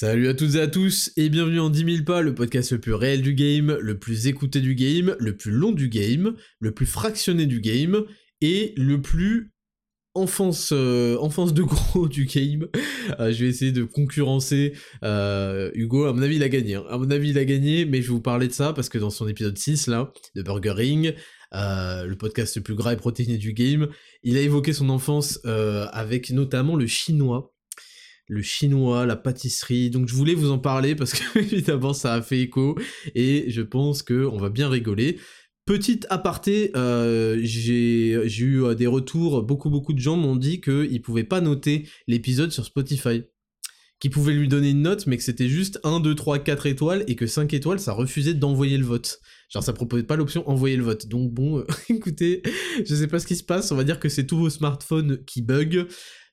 Salut à toutes et à tous et bienvenue en 10 000 pas, le podcast le plus réel du game, le plus écouté du game, le plus long du game, le plus fractionné du game et le plus enfance, euh, enfance de gros du game. Euh, je vais essayer de concurrencer euh, Hugo. À mon avis, il a gagné. Hein. À mon avis, il a gagné, mais je vais vous parler de ça parce que dans son épisode 6 là, de Burger Ring, le podcast le plus gras et protéiné du game, il a évoqué son enfance avec notamment le chinois le chinois, la pâtisserie. Donc je voulais vous en parler parce que évidemment ça a fait écho et je pense que on va bien rigoler. Petite aparté, euh, j'ai eu euh, des retours, beaucoup beaucoup de gens m'ont dit qu'ils pouvaient pas noter l'épisode sur Spotify. Qu'ils pouvaient lui donner une note, mais que c'était juste 1, 2, 3, 4 étoiles, et que 5 étoiles, ça refusait d'envoyer le vote. Genre ça proposait pas l'option envoyer le vote. Donc bon, écoutez, je sais pas ce qui se passe, on va dire que c'est tous vos smartphones qui bug.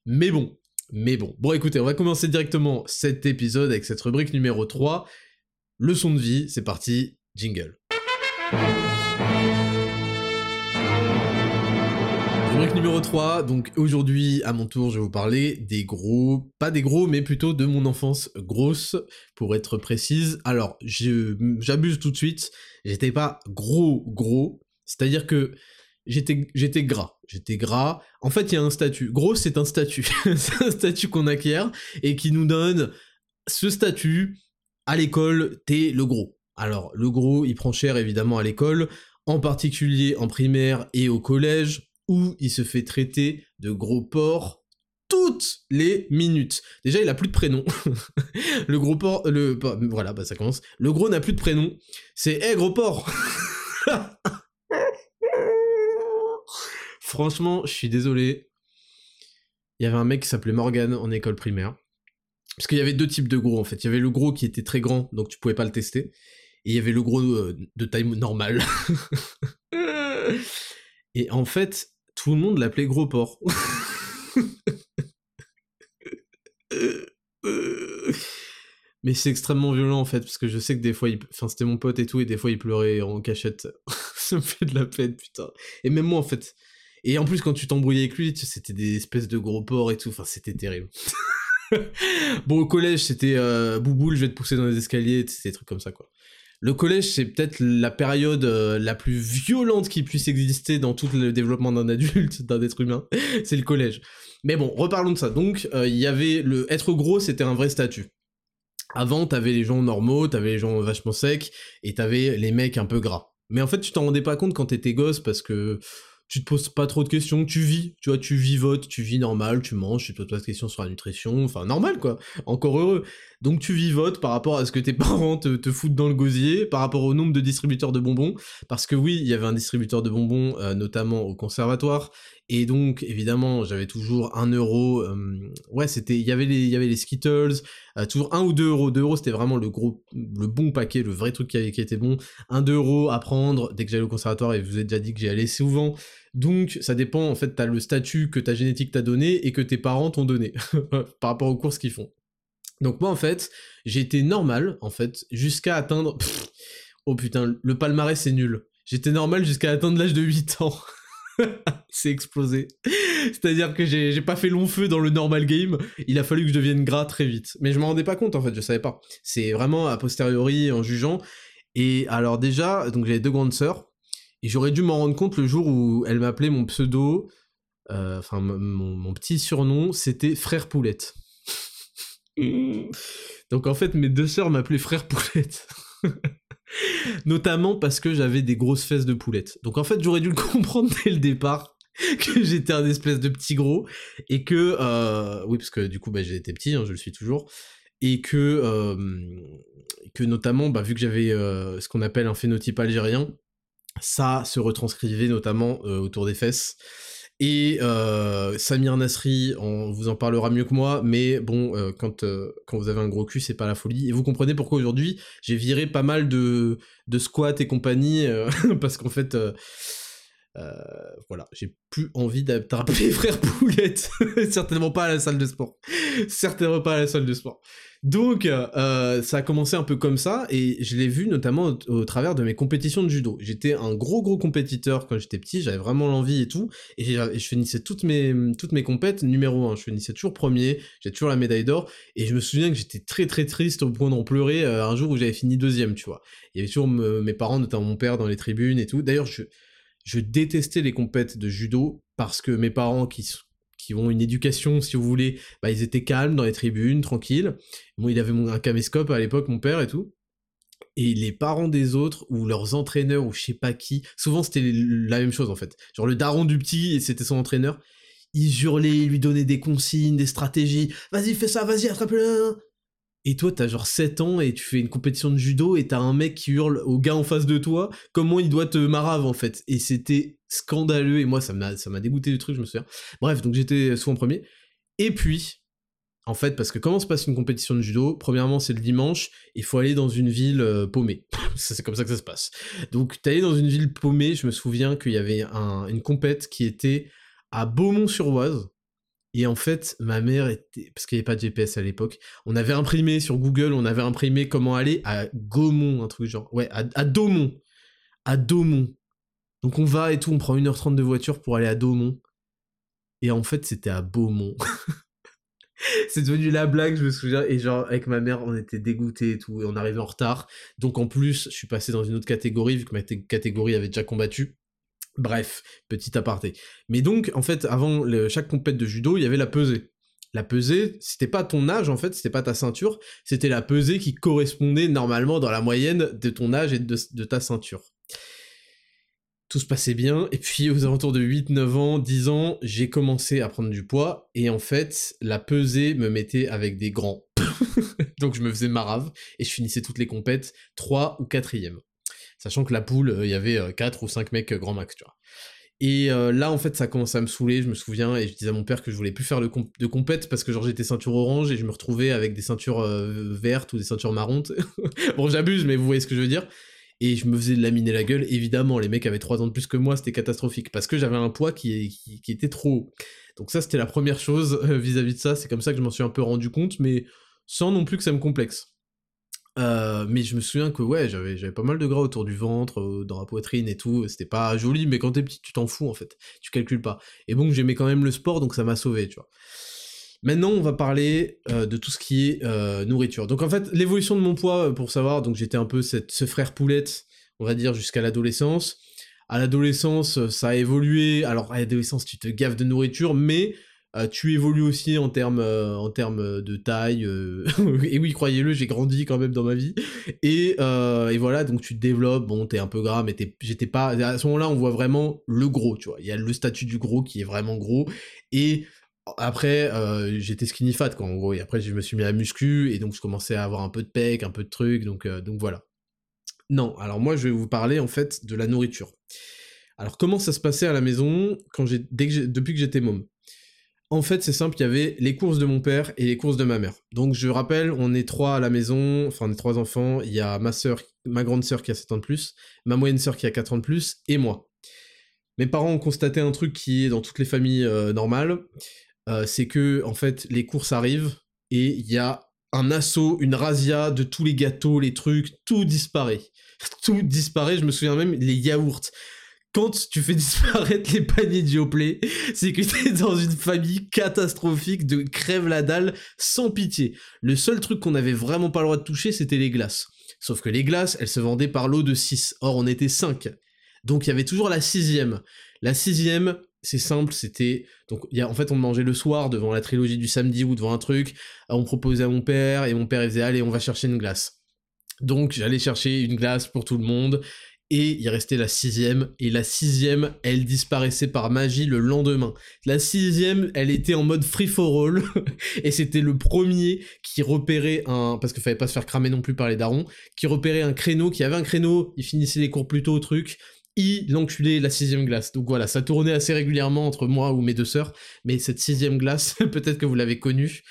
Mais bon, mais bon, bon écoutez, on va commencer directement cet épisode avec cette rubrique numéro 3, leçon de vie, c'est parti, jingle. Rubrique numéro 3, donc aujourd'hui à mon tour je vais vous parler des gros, pas des gros mais plutôt de mon enfance grosse pour être précise. Alors j'abuse tout de suite, j'étais pas gros gros, c'est-à-dire que j'étais gras. J'étais gras. En fait, il y a un statut. Gros, c'est un statut. c'est un statut qu'on acquiert et qui nous donne ce statut. À l'école, t'es le gros. Alors, le gros, il prend cher évidemment à l'école, en particulier en primaire et au collège, où il se fait traiter de gros porc toutes les minutes. Déjà, il a plus de prénom. le gros porc, le, voilà, bah ça commence. Le gros n'a plus de prénom. C'est, hé, gros porc! Franchement, je suis désolé. Il y avait un mec qui s'appelait Morgan en école primaire. Parce qu'il y avait deux types de gros en fait. Il y avait le gros qui était très grand, donc tu pouvais pas le tester. Et il y avait le gros euh, de taille normale. et en fait, tout le monde l'appelait gros porc. Mais c'est extrêmement violent en fait, parce que je sais que des fois, enfin c'était mon pote et tout, et des fois il pleurait en cachette. Ça me fait de la peine, putain. Et même moi en fait, et en plus, quand tu t'embrouillais avec lui, c'était des espèces de gros porcs et tout. Enfin, c'était terrible. bon, au collège, c'était euh, Bouboule, je vais te pousser dans les escaliers, c'était des trucs comme ça, quoi. Le collège, c'est peut-être la période euh, la plus violente qui puisse exister dans tout le développement d'un adulte, d'un être humain. c'est le collège. Mais bon, reparlons de ça. Donc, euh, il y avait le être gros, c'était un vrai statut. Avant, t'avais les gens normaux, t'avais les gens vachement secs, et t'avais les mecs un peu gras. Mais en fait, tu t'en rendais pas compte quand t'étais gosse parce que tu te poses pas trop de questions, tu vis, tu vois, tu vivotes, tu vis normal, tu manges, tu te poses pas de questions sur la nutrition, enfin normal quoi, encore heureux. Donc tu vivotes par rapport à ce que tes parents te, foutent dans le gosier, par rapport au nombre de distributeurs de bonbons, parce que oui, il y avait un distributeur de bonbons, euh, notamment au conservatoire, et donc, évidemment, j'avais toujours un euro. Ouais, c'était, il y avait les, avait Skittles, euh, toujours un ou deux euros. Deux euros, c'était vraiment le gros, le bon paquet, le vrai truc qui, était bon. Un deux euros à prendre dès que j'allais au conservatoire. Et vous ai déjà dit que j'y allais souvent. Donc, ça dépend. En fait, t'as le statut que ta génétique t'a donné et que tes parents t'ont donné par rapport aux courses qu'ils font. Donc moi, en fait, j'ai été normal, en fait, jusqu'à atteindre. oh putain, le palmarès c'est nul. J'étais normal jusqu'à atteindre l'âge de 8 ans. c'est explosé. C'est-à-dire que j'ai pas fait long feu dans le normal game, il a fallu que je devienne gras très vite. Mais je m'en rendais pas compte en fait, je savais pas. C'est vraiment a posteriori en jugeant. Et alors déjà, donc j'avais deux grandes sœurs, et j'aurais dû m'en rendre compte le jour où elle m'appelait mon pseudo, euh, enfin mon, petit surnom, c'était Frère Poulette. donc en fait, mes deux sœurs m'appelaient Frère Poulette. Notamment parce que j'avais des grosses fesses de poulette. Donc en fait, j'aurais dû le comprendre dès le départ que j'étais un espèce de petit gros et que euh, oui parce que du coup bah, été petit, hein, je le suis toujours et que euh, que notamment bah, vu que j'avais euh, ce qu'on appelle un phénotype algérien, ça se retranscrivait notamment autour des fesses Et euh, Samir Nasri, on vous en parlera mieux que moi, mais bon, euh, quand, euh, quand vous avez un gros cul, c'est pas la folie. Et vous comprenez pourquoi aujourd'hui, j'ai viré pas mal de, de squats et compagnie, parce qu'en fait, voilà, j'ai plus envie d'attraper frère Poulette. Certainement pas à la salle de sport. Certainement pas à la salle de sport. Donc, euh, ça a commencé un peu comme ça, et je l'ai vu notamment au, travers de mes compétitions de judo. J'étais un gros gros compétiteur quand j'étais petit, j'avais vraiment l'envie et tout, et, je finissais toutes mes, toutes mes compètes numéro 1. Je finissais toujours premier, j'ai toujours la médaille d'or, et je me souviens que j'étais très très triste au point d'en pleurer euh, un jour où j'avais fini deuxième, tu vois. Il y avait toujours mes parents, notamment mon père, dans les tribunes et tout. D'ailleurs, je, je détestais les compètes de judo parce que mes parents qui qui ont une éducation, si vous voulez, bah, ils étaient calmes dans les tribunes, tranquilles. Moi, il avait un caméscope à l'époque, mon père et tout. Et les parents des autres, ou leurs entraîneurs, ou je sais pas qui, souvent c'était la même chose en fait. Genre le daron du petit, et c'était son entraîneur, ils hurlaient, ils lui donnaient des consignes, des stratégies. Vas-y, fais ça, vas-y, attrape-le. Et toi, t'as genre 7 ans et tu fais une compétition de judo et t'as un mec qui hurle au gars en face de toi comment il doit te marave en fait. Et c'était scandaleux et moi ça m'a, dégoûté du truc, je me souviens. Bref, donc j'étais souvent premier. Et puis, en fait, parce que comment se passe une compétition de judo? Premièrement, c'est le dimanche, il faut aller dans une ville euh, paumée. c'est comme ça que ça se passe. Donc, t'es allé dans une ville paumée, je me souviens qu'il y avait une compète qui était à Beaumont-sur-Oise, et en fait, ma mère était, parce qu'il n'y avait pas de GPS à l'époque, on avait imprimé sur Google, on avait imprimé comment aller à Gaumont, un truc genre, ouais, à, à Daumont. À Daumont. Donc on va et tout, on prend 1h30 de voiture pour aller à Daumont. Et en fait, c'était à Beaumont. c'est devenu la blague, je me souviens. Et genre, avec ma mère, on était dégoûtés et tout, et on arrivait en retard. Donc en plus, je suis passé dans une autre catégorie, vu que ma catégorie avait déjà combattu. Bref, petit aparté. Mais donc, en fait, avant chaque compète de judo, il y avait la pesée. La pesée, c'était pas ton âge en fait, c'était pas ta ceinture, c'était la pesée qui correspondait normalement dans la moyenne de ton âge et de, ta ceinture. Tout se passait bien, et puis aux alentours de 8, 9 ans, 10 ans, j'ai commencé à prendre du poids, et en fait, la pesée me mettait avec des grands. Donc je me faisais marave, et je finissais toutes les compètes 3 ou 4ème sachant que la poule, euh, il y avait 4 euh, ou 5 mecs euh, grand max, tu vois. Et là, en fait, ça commençait à me saouler, je me souviens, et je disais à mon père que je voulais plus faire de, compète parce que genre j'étais ceinture orange et je me retrouvais avec des ceintures vertes ou des ceintures marron. bon, j'abuse, mais vous voyez ce que je veux dire. Et je me faisais laminer la gueule, évidemment, les mecs avaient 3 ans de plus que moi, c'était catastrophique, parce que j'avais un poids qui, était trop haut. Donc ça, c'était la première chose vis-à-vis -vis de ça, c'est comme ça que je m'en suis un peu rendu compte, mais sans non plus que ça me complexe. Euh, mais je me souviens que ouais, j'avais j'avais pas mal de gras autour du ventre, euh, dans la poitrine et tout. C'était pas joli, mais quand t'es petit, tu t'en fous en fait. Tu calcules pas. Et bon, j'aimais quand même le sport, donc ça m'a sauvé, tu vois. Maintenant, on va parler euh, de tout ce qui est nourriture. Donc en fait, l'évolution de mon poids, pour savoir, donc j'étais un peu ce frère poulette, on va dire, jusqu'à l'adolescence. À l'adolescence, ça a évolué. Alors à l'adolescence, tu te gaves de nourriture, mais euh, tu évolues aussi en termes euh, termes de taille. Euh, et oui, croyez-le, j'ai grandi quand même dans ma vie. Et, voilà, donc tu te développes. Bon, t'es un peu gras, mais j'étais pas. À ce moment-là, on voit vraiment le gros, tu vois. Il y a le statut du gros qui est vraiment gros. Et après, j'étais skinny fat, quoi, en gros. Et après, je me suis mis à muscu. Et donc, je commençais à avoir un peu de pec, un peu de trucs. Donc, donc voilà. Non, alors moi, je vais vous parler en fait de la nourriture. Alors, comment ça se passait à la maison depuis que j'étais môme? En fait, c'est simple, il y avait les courses de mon père et les courses de ma mère. Donc je rappelle, on est trois à la maison, enfin on est trois enfants, il y a ma soeur, ma grande sœur qui a 7 ans de plus, ma moyenne sœur qui a 4 ans de plus, et moi. Mes parents ont constaté un truc qui est dans toutes les familles euh, normales, euh, c'est que en fait les courses arrivent et il y a un assaut, une razzia de tous les gâteaux, les trucs, tout disparaît. Tout disparaît, je me souviens même les yaourts quand tu fais disparaître les paniers de Yoplait, c'est que t'es dans une famille catastrophique de crève la dalle sans pitié. Le seul truc qu'on avait vraiment pas le droit de toucher, c'était les glaces. Sauf que les glaces, elles se vendaient par lot de 6. Or, on était 5. Donc, il y avait toujours la sixième. La sixième, c'est simple, c'était... Donc, en fait, on mangeait le soir devant la trilogie du samedi ou devant un truc. On proposait à mon père, et mon père, faisait, allez, on va chercher une glace. Donc, j'allais chercher une glace pour tout le monde, et il restait la sixième, et la sixième, elle disparaissait par magie le lendemain. La sixième, elle était en mode free for all, et c'était le premier qui repérait un, parce qu'il fallait pas se faire cramer non plus par les darons, qui repérait un créneau, qui avait un créneau, il finissait les cours plus tôt au truc, il enculait la sixième glace. Donc voilà, ça tournait assez régulièrement entre moi ou mes deux sœurs, mais cette sixième glace, peut-être que vous l'avez connue,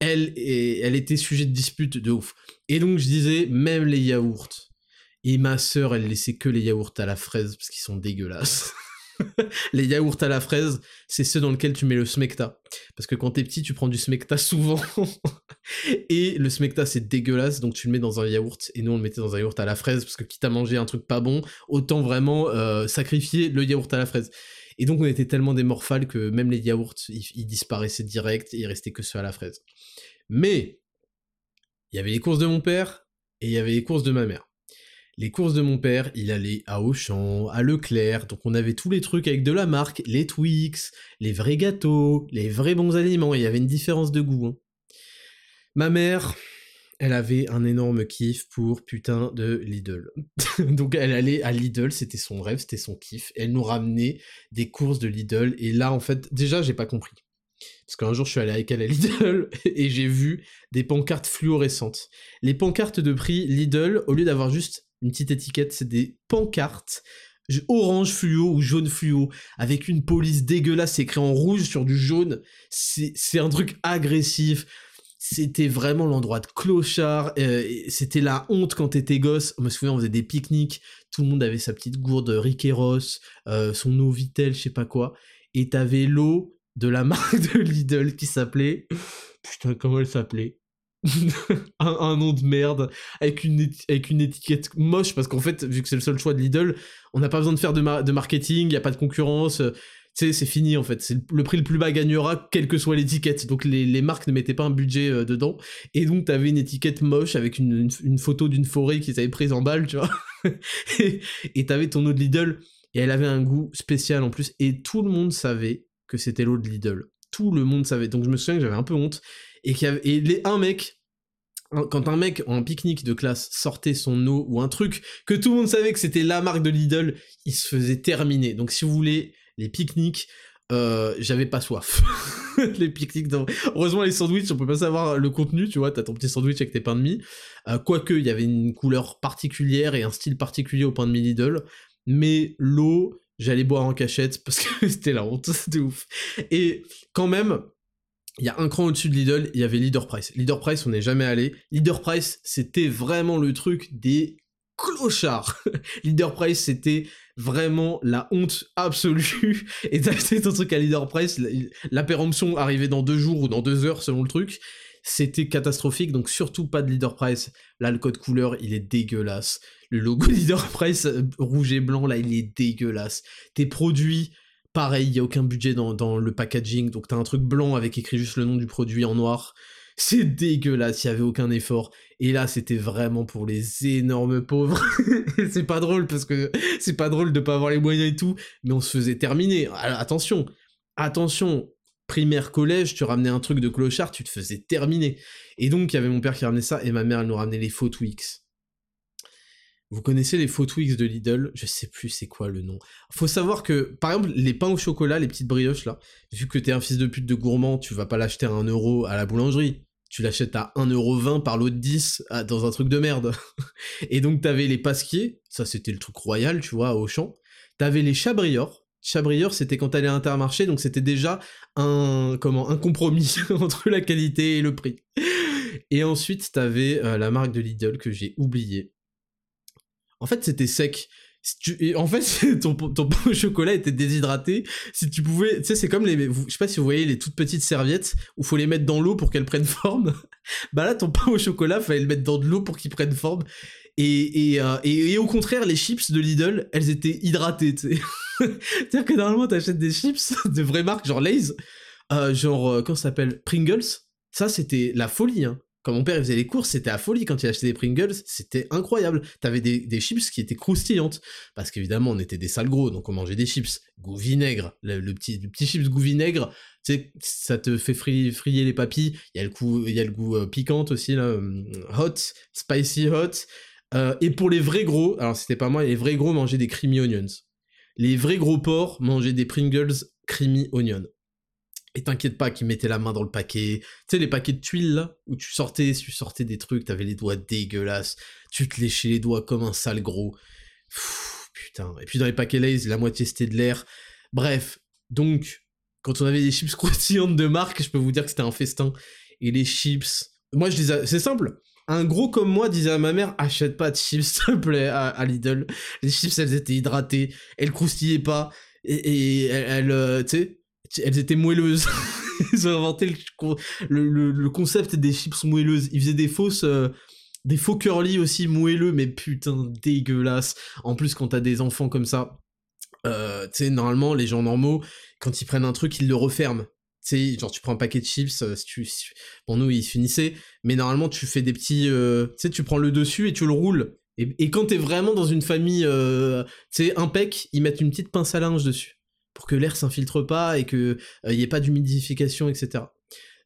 elle, elle était sujet de dispute de ouf. Et donc je disais, même les yaourts. Et ma sœur, elle laissait que les yaourts à la fraise parce qu'ils sont dégueulasses. les yaourts à la fraise, c'est ceux dans lesquels tu mets le smecta. Parce que quand t'es petit, tu prends du smecta souvent. et le smecta, c'est dégueulasse, donc tu le mets dans un yaourt. Et nous, on le mettait dans un yaourt à la fraise, parce que quitte à manger un truc pas bon, autant vraiment euh, sacrifier le yaourt à la fraise. Et donc, on était tellement des morphales que même les yaourts, ils, disparaissaient direct, et il restait que ceux à la fraise. Mais, il y avait les courses de mon père, et il y avait les courses de ma mère les courses de mon père, il allait à Auchan, à Leclerc, donc on avait tous les trucs avec de la marque, les Twix, les vrais gâteaux, les vrais bons aliments, il y avait une différence de goût. Hein. Ma mère, elle avait un énorme kiff pour putain de Lidl. donc elle allait à Lidl, c'était son rêve, c'était son kiff. Elle nous ramenait des courses de Lidl, et là en fait, déjà j'ai pas compris. Parce qu'un jour, je suis allé avec elle à Lidl et j'ai vu des pancartes fluorescentes. Les pancartes de prix Lidl, au lieu d'avoir juste une petite étiquette, c'est des pancartes orange fluo ou jaune fluo, avec une police dégueulasse écrit en rouge sur du jaune. C'est un truc agressif. C'était vraiment l'endroit de clochard. Euh, c'était la honte quand t'étais gosse. Je me souviens, on faisait des pique-niques. Tout le monde avait sa petite gourde Riqueros, euh, son eau Vitel, je sais pas quoi. Et t'avais l'eau de la marque de Lidl qui s'appelait... Putain, comment elle s'appelait? un, nom de merde avec une, avec une étiquette moche parce qu'en fait vu que c'est le seul choix de Lidl on n'a pas besoin de faire de, de marketing il y a pas de concurrence euh, c'est fini en fait. Le prix le plus bas gagnera quelle que soit l'étiquette. Donc les, les, marques ne mettaient pas un budget euh, dedans. Et donc t'avais une étiquette moche avec une, une, photo d'une forêt qu'ils avaient prise en balle tu vois. Et t'avais ton eau de Lidl. Et elle avait un goût spécial en plus. Et tout le monde savait que c'était l'eau de Lidl. Tout le monde savait. Donc je me souviens que j'avais un peu honte. Et, qu'il y avait, et les, un mec, quand un mec en pique-nique de classe sortait son eau ou un truc que tout le monde savait que c'était la marque de Lidl, il se faisait terminer. Donc si vous voulez, les pique-niques, euh, j'avais pas soif. les pique-niques, heureusement les sandwichs, on peut pas savoir le contenu, tu vois, t'as ton petit sandwich avec tes pains de mie. Euh, quoique, il y avait une couleur particulière et un style particulier au pain de mie Lidl. Mais l'eau, j'allais boire en cachette parce que c'était la honte, de ouf. Et quand même, il y a un cran au-dessus de Lidl, il y avait Leader Price. Leader Price, on n'est jamais allé. Leader Price, c'était vraiment le truc des clochards. Leader Price, c'était vraiment la honte absolue. Et d'acheter ton truc à Leader Price, la péremption arrivait dans deux jours ou dans deux heures selon le truc. C'était catastrophique, donc surtout pas de Leader Price. Là, le code couleur, il est dégueulasse. Le logo Leader Price euh, rouge et blanc, là, il est dégueulasse. Tes produits, Pareil, il n'y a aucun budget dans, le packaging, donc t'as un truc blanc avec écrit juste le nom du produit en noir. C'est dégueulasse, il n'y avait aucun effort. Et là, c'était vraiment pour les énormes pauvres. c'est pas drôle parce que c'est pas drôle de pas avoir les moyens et tout, mais on se faisait terminer. Attention, attention, primaire collège, tu ramenais un truc de clochard, tu te faisais terminer. Et donc, il y avait mon père qui ramenait ça et ma mère, elle nous ramenait les faux Twix. Vous connaissez les faux Twix de Lidl? Je sais plus c'est quoi le nom. Faut savoir que, par exemple, les pains au chocolat, les petites brioches là, vu que t'es un fils de pute de gourmand, tu vas pas l'acheter à 1 euro à la boulangerie. Tu l'achètes à 1,20€ par lot de 10 dans un truc de merde. Et donc t'avais les pasquiers, ça c'était le truc royal, tu vois, au champ. T'avais les chabriors. Chabriors, c'était quand t'allais à Intermarché, donc c'était déjà un, comment, un compromis entre la qualité et le prix. Et ensuite, t'avais euh, la marque de Lidl que j'ai oubliée en fait, c'était sec. en fait, ton, ton pain au chocolat était déshydraté. Si tu pouvais, tu sais, c'est comme les, je sais pas si vous voyez les toutes petites serviettes où faut les mettre dans l'eau pour qu'elles prennent forme. bah là, ton pain au chocolat, fallait le mettre dans de l'eau pour qu'il prenne forme. Et, et, euh, et, au contraire, les chips de Lidl, elles étaient hydratées. C'est-à-dire que normalement, t'achètes des chips de vraies marques, genre Lay's, euh, genre, euh, comment ça s'appelle? Pringles. Ça, c'était la folie, hein. Quand mon père faisait les courses, c'était à folie quand il achetait des Pringles, c'était incroyable. T'avais des, des chips qui étaient croustillantes. Parce qu'évidemment, on était des sales gros, donc on mangeait des chips. Goût vinaigre, le, petit, petit chips goût vinaigre, ça te fait frier, les papilles. Il y a le goût, y a le goût euh, piquant aussi, là, hum, hot, spicy hot. Euh, et pour les vrais gros, alors c'était pas moi, les vrais gros mangeaient des creamy onions. Les vrais gros porcs mangeaient des Pringles creamy onions. Et t'inquiète pas qu'ils mettaient la main dans le paquet. Tu sais, les paquets de tuiles, là, où tu sortais, tu sortais des trucs, t'avais les doigts dégueulasses. Tu te léchais les doigts comme un sale gros. putain. Et puis dans les paquets Lays, la moitié c'était de l'air. Bref, donc, quand on avait des chips croustillantes de marque, je peux vous dire que c'était un festin. Et les chips, moi je disais, c'est simple. Un gros comme moi disait à ma mère, achète pas de chips, s'il te plaît, à, Lidl. Les chips, elles étaient hydratées, elles croustillaient pas, et, elles, euh, tu sais, elles étaient moelleuses. Ils ont inventé le, concept des chips moelleuses. Ils faisaient des fausses, euh, des faux curly aussi moelleux, mais putain, dégueulasse. En plus, quand t'as des enfants comme ça, euh, tu sais, normalement, les gens normaux, quand ils prennent un truc, ils le referment. Tu sais, genre, tu prends un paquet de chips, euh, si tu, nous, ils finissaient, mais normalement, tu fais des petits, euh, tu sais, tu prends le dessus et tu le roules. Et, et quand t'es vraiment dans une famille, tu sais, impec, ils mettent une petite pince à linge dessus pour que l'air s'infiltre pas et que il y ait pas d'humidification, etc.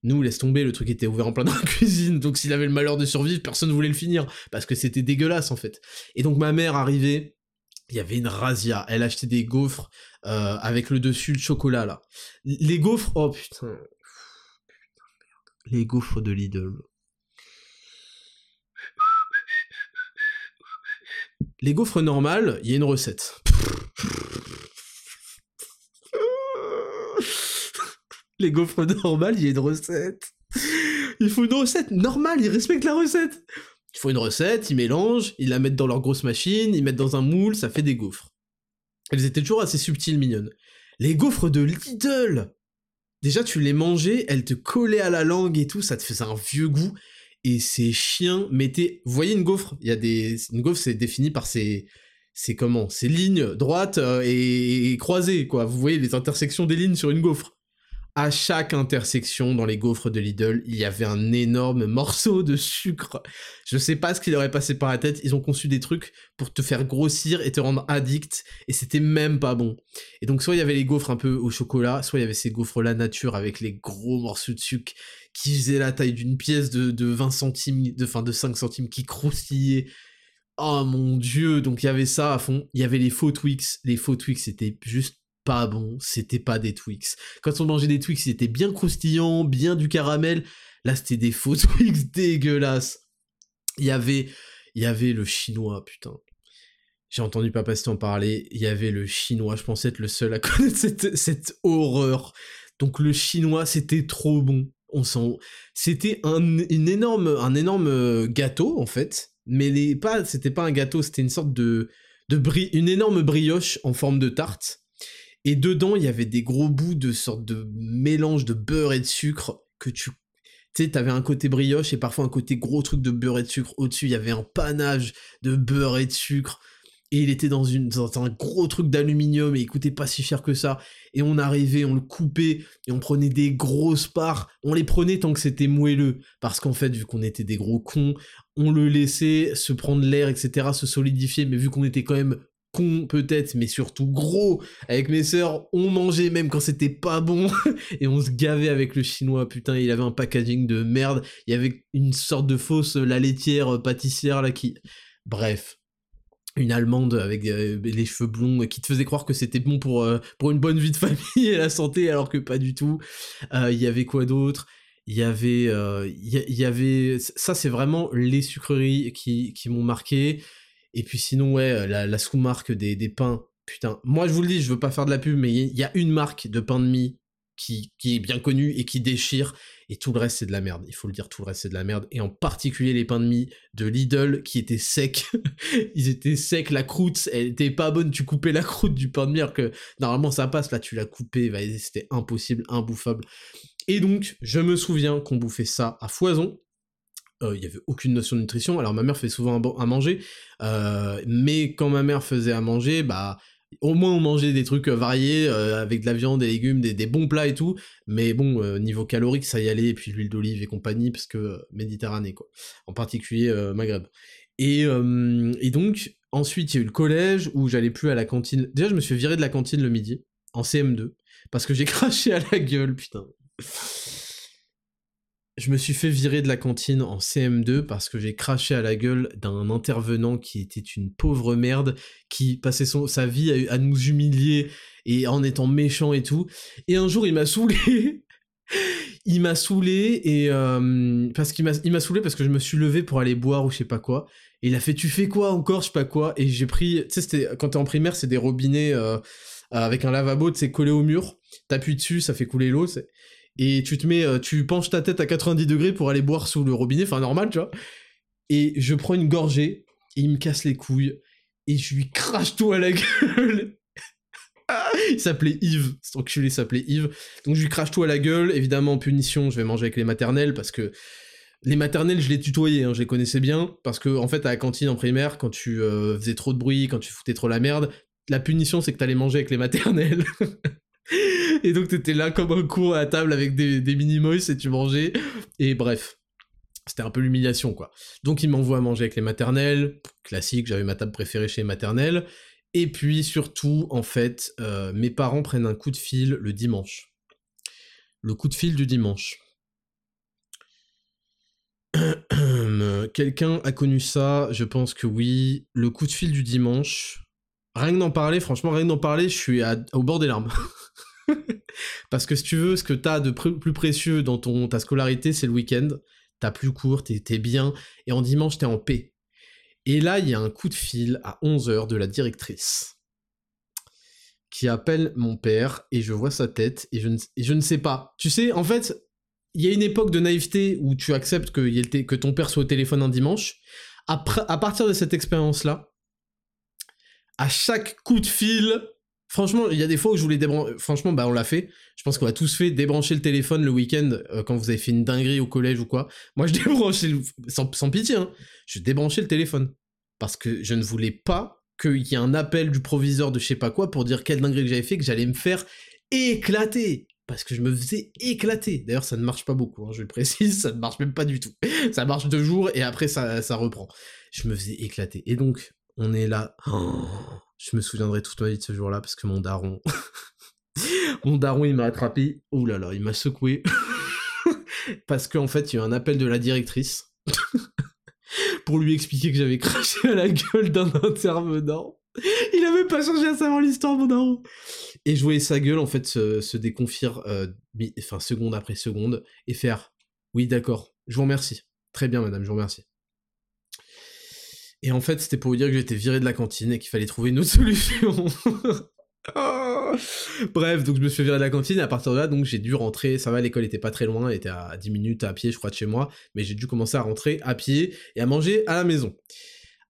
Nous, laisse tomber, le truc était ouvert en plein dans la cuisine, donc s'il avait le malheur de survivre, personne ne voulait le finir, parce que c'était dégueulasse en fait. Et donc ma mère arrivait, il y avait une razzia. Elle achetait des gaufres euh, avec le dessus le chocolat là. Les gaufres, oh putain. Les gaufres de Lidl. Les gaufres normales, il y a une recette. Les gaufres normales, il y a une recette. Il faut une recette normale, ils respectent la recette. Il faut une recette, ils mélangent, ils la mettent dans leur grosse machine, ils mettent dans un moule, ça fait des gaufres. Elles étaient toujours assez subtiles, mignonnes. Les gaufres de Lidl Déjà, tu les mangeais, elles te collaient à la langue et tout, ça te faisait un vieux goût. Et ces chiens mettaient... Vous voyez une gaufre? Il y a des... Une gaufre, c'est défini par ces... C'est comment? Ces lignes droites euh, et croisées, quoi. Vous voyez les intersections des lignes sur une gaufre à chaque intersection dans les gaufres de Lidl, il y avait un énorme morceau de sucre. Je sais pas ce qui leur est passé par la tête, ils ont conçu des trucs pour te faire grossir et te rendre addict, et c'était même pas bon. Et donc soit il y avait les gaufres un peu au chocolat, soit il y avait ces gaufres la nature avec les gros morceaux de sucre qui faisaient la taille d'une pièce de, 20 centimes, de, fin de 5 centimes, qui croustillaient. Oh mon dieu, donc il y avait ça à fond. Il y avait les faux Twix. Les faux Twix, c'était juste pas bon, c'était pas des Twix. Quand on mangeait des Twix, c'était bien croustillant, bien du caramel. Là, c'était des faux Twix dégueulasses. Il y avait, il y avait le chinois, putain. J'ai entendu Papa en parler. Il y avait le chinois. Je pensais être le seul à connaître cette, horreur. Donc le chinois, c'était trop bon. On sent, c'était un, une énorme, un énorme euh, gâteau en fait. Mais les, pas, c'était pas un gâteau, c'était une sorte de, de bri une énorme brioche en forme de tarte et dedans, il y avait des gros bouts de sorte de mélange de beurre et de sucre que tu... Tu sais, t'avais un côté brioche et parfois un côté gros truc de beurre et de sucre. Au-dessus, il y avait un panache de beurre et de sucre. Et il était dans, un gros truc d'aluminium et il coûtait pas si cher que ça. Et on arrivait, on le coupait et on prenait des grosses parts. On les prenait tant que c'était moelleux. Parce qu'en fait, vu qu'on était des gros cons, on le laissait se prendre l'air, etc., se solidifier. Mais vu qu'on était quand même con peut-être, mais surtout gros. Avec mes sœurs, on mangeait même quand c'était pas bon et on se gavait avec le chinois. Putain, il avait un packaging de merde. Il y avait une sorte de fausse la laitière euh, pâtissière là qui. Bref. Une allemande avec euh, les cheveux blonds qui te faisait croire que c'était bon pour, euh, pour une bonne vie de famille et la santé alors que pas du tout. Il y avait quoi d'autre? Il y avait il y, avait ça c'est vraiment les sucreries qui, qui m'ont marqué et puis sinon, ouais, euh, la, sous-marque des, des, pains, putain. Moi, je vous le dis, je veux pas faire de la pub, mais il y, a une marque de pain de mie qui, est bien connue et qui déchire. Et tout le reste, c'est de la merde. Il faut le dire, tout le reste, c'est de la merde. Et en particulier les pains de mie de Lidl qui étaient secs. Ils étaient secs, la croûte, elle était pas bonne. Tu coupais la croûte du pain de mie alors que normalement ça passe. Là, tu l'as coupé, c'était impossible, imbouffable. Et donc, je me souviens qu'on bouffait ça à foison. Euh, il n'y avait aucune notion de nutrition. Alors ma mère fait souvent à, manger, euh, mais quand ma mère faisait à manger, bah au moins on mangeait des trucs euh, variés avec de la viande, des légumes, des, bons plats et tout. Mais bon, niveau calorique, ça y allait. Et puis l'huile d'olive et compagnie, parce que Méditerranée quoi, en particulier Maghreb. Et, et donc ensuite il y a eu le collège où j'allais plus à la cantine. Déjà je me suis viré de la cantine le midi en CM2 parce que j'ai craché à la gueule, putain je me suis fait virer de la cantine en CM2 parce que j'ai craché à la gueule d'un intervenant qui était une pauvre merde, qui passait son, sa vie à, nous humilier et en étant méchant et tout. Et un jour, il m'a saoulé. il m'a saoulé et euh, parce qu'il m'a parce que je me suis levé pour aller boire ou je sais pas quoi et il a fait tu fais quoi encore je sais pas quoi et j'ai pris tu sais quand t'es en primaire c'est des robinets euh, avec un lavabo tu sais collé au mur t'appuies dessus ça fait couler l'eau et tu te mets euh, tu penches ta tête à 90 degrés pour aller boire sous le robinet enfin normal tu vois et je prends une gorgée et il me casse les couilles et je lui crache tout à la gueule il s'appelait Yves, cet enculé s'appelait Yves. Donc je lui crache tout à la gueule, évidemment en punition, je vais manger avec les maternelles parce que les maternelles, je les tutoyais, hein, je les connaissais bien parce que en fait à la cantine en primaire, quand tu euh, faisais trop de bruit, quand tu foutais trop la merde, la punition c'est que t'allais manger avec les maternelles. et donc t'étais là comme un con à la table avec des, des mini et tu mangeais. Et bref, c'était un peu l'humiliation quoi. Donc il m'envoie à manger avec les maternelles, classique, j'avais ma table préférée chez les maternelles. Et puis surtout, en fait, euh, mes parents prennent un coup de fil le dimanche. Le coup de fil du dimanche. Quelqu'un a connu ça, je pense que oui. Le coup de fil du dimanche. Rien que d'en parler, franchement, rien que d'en parler, je suis au bord des larmes. Parce que si tu veux, ce que t'as de plus précieux dans ton, ta scolarité, c'est le week-end. T'as plus court, t'es bien, et en dimanche, t'es en paix. Et là, il y a un coup de fil à 11h de la directrice qui appelle mon père et je vois sa tête et je ne, je ne sais pas. Tu sais, en fait, il y a une époque de naïveté où tu acceptes que, que ton père soit au téléphone un dimanche. Après, à partir de cette expérience-là, à chaque coup de fil, franchement, il y a des fois où je voulais débrancher. Franchement, bah on l'a fait. Je pense qu'on a tous fait débrancher le téléphone le week-end euh, quand vous avez fait une dinguerie au collège ou quoi. Moi, je débranchais, sans, sans pitié, hein, je débranchais le téléphone parce que je ne voulais pas qu'il y ait un appel du proviseur de je sais pas quoi pour dire quelle dinguerie que j'avais fait, que j'allais me faire éclater. Parce que je me faisais éclater. D'ailleurs, ça ne marche pas beaucoup, hein, je le précise, ça ne marche même pas du tout. Ça marche deux jours et après ça, ça reprend. Je me faisais éclater. Et donc, on est là. Je me souviendrai toute ma vie de ce jour-là parce que mon daron. mon daron, il m'a attrapé. Oh là là, il m'a secoué. parce qu'en fait, il y a eu un appel de la directrice pour lui expliquer que j'avais craché à la gueule d'un intervenant. Il avait pas changé à savoir l'histoire, mon daron. Et voyais sa gueule, en fait, se, se déconfire, euh, enfin, seconde après seconde, et faire Oui, d'accord, je vous remercie. Très bien, madame, je vous remercie. Et en fait, c'était pour vous dire que j'étais viré de la cantine et qu'il fallait trouver une autre solution. Bref, donc je me suis viré de la cantine et à partir de là, donc j'ai dû rentrer. Ça va, l'école était pas très loin, elle était à 10 minutes à pied, je crois, de chez moi, mais j'ai dû commencer à rentrer à pied et à manger à la maison.